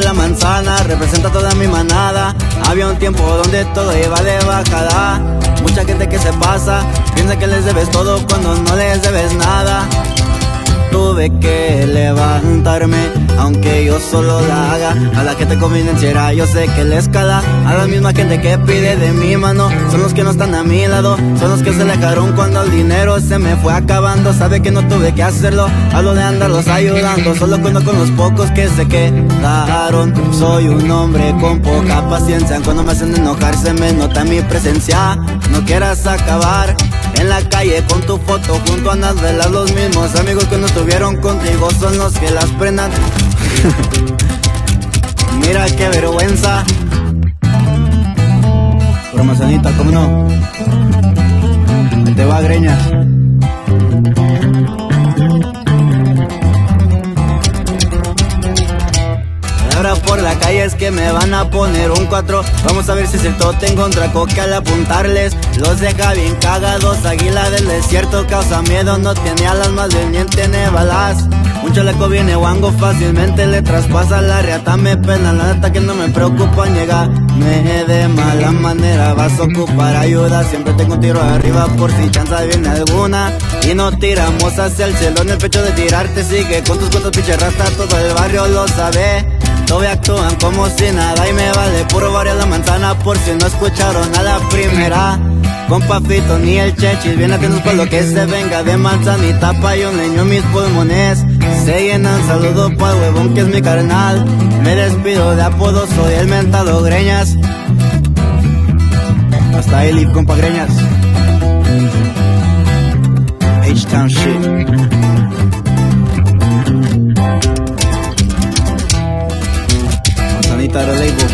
La Manzana representa toda mi manada. Había un tiempo donde todo iba de bajada. Mucha gente que se pasa, piensa que les debes todo cuando no les debes nada tuve que levantarme, aunque yo solo la haga. A la que te yo sé que le escala. A la misma gente que pide de mi mano, son los que no están a mi lado, son los que se alejaron cuando el dinero se me fue acabando. Sabe que no tuve que hacerlo, hablo de andarlos ayudando. Solo cuento con los pocos que se quedaron. Soy un hombre con poca paciencia, cuando me hacen enojar se me nota mi presencia. No quieras acabar en la calle con tu foto junto a las velas Los mismos amigos que no estuvieron contigo son los que las prendan Mira qué vergüenza Promocionita, ¿cómo no? Te va greñas por la calle es que me van a poner un 4 Vamos a ver si es cierto tengo un coca al apuntarles. Los deja bien cagados, águila del desierto Causa miedo, no tiene alas, más bien tiene balas. Un chaleco viene guango, fácilmente le traspasa la riata. Me pena, la neta que no me preocupa Me de mala manera. Vas a ocupar ayuda Siempre tengo un tiro arriba por si chanza viene alguna. Y no tiramos hacia el cielo en el pecho de tirarte. Sigue con tus cuentos pinche rasta, todo el barrio lo sabe Todavía actúan como si nada y me vale puro barrio la manzana por si no escucharon a la primera. Con papito ni el chechis, bien atentos por lo que se venga de manzanita pa' yo leño mis pulmones. Se llenan, saludo pa' huevón que es mi carnal. Me despido de apodo, soy el mentado greñas. Hasta ahí, compa greñas. H-Town shit. Guitarra Label.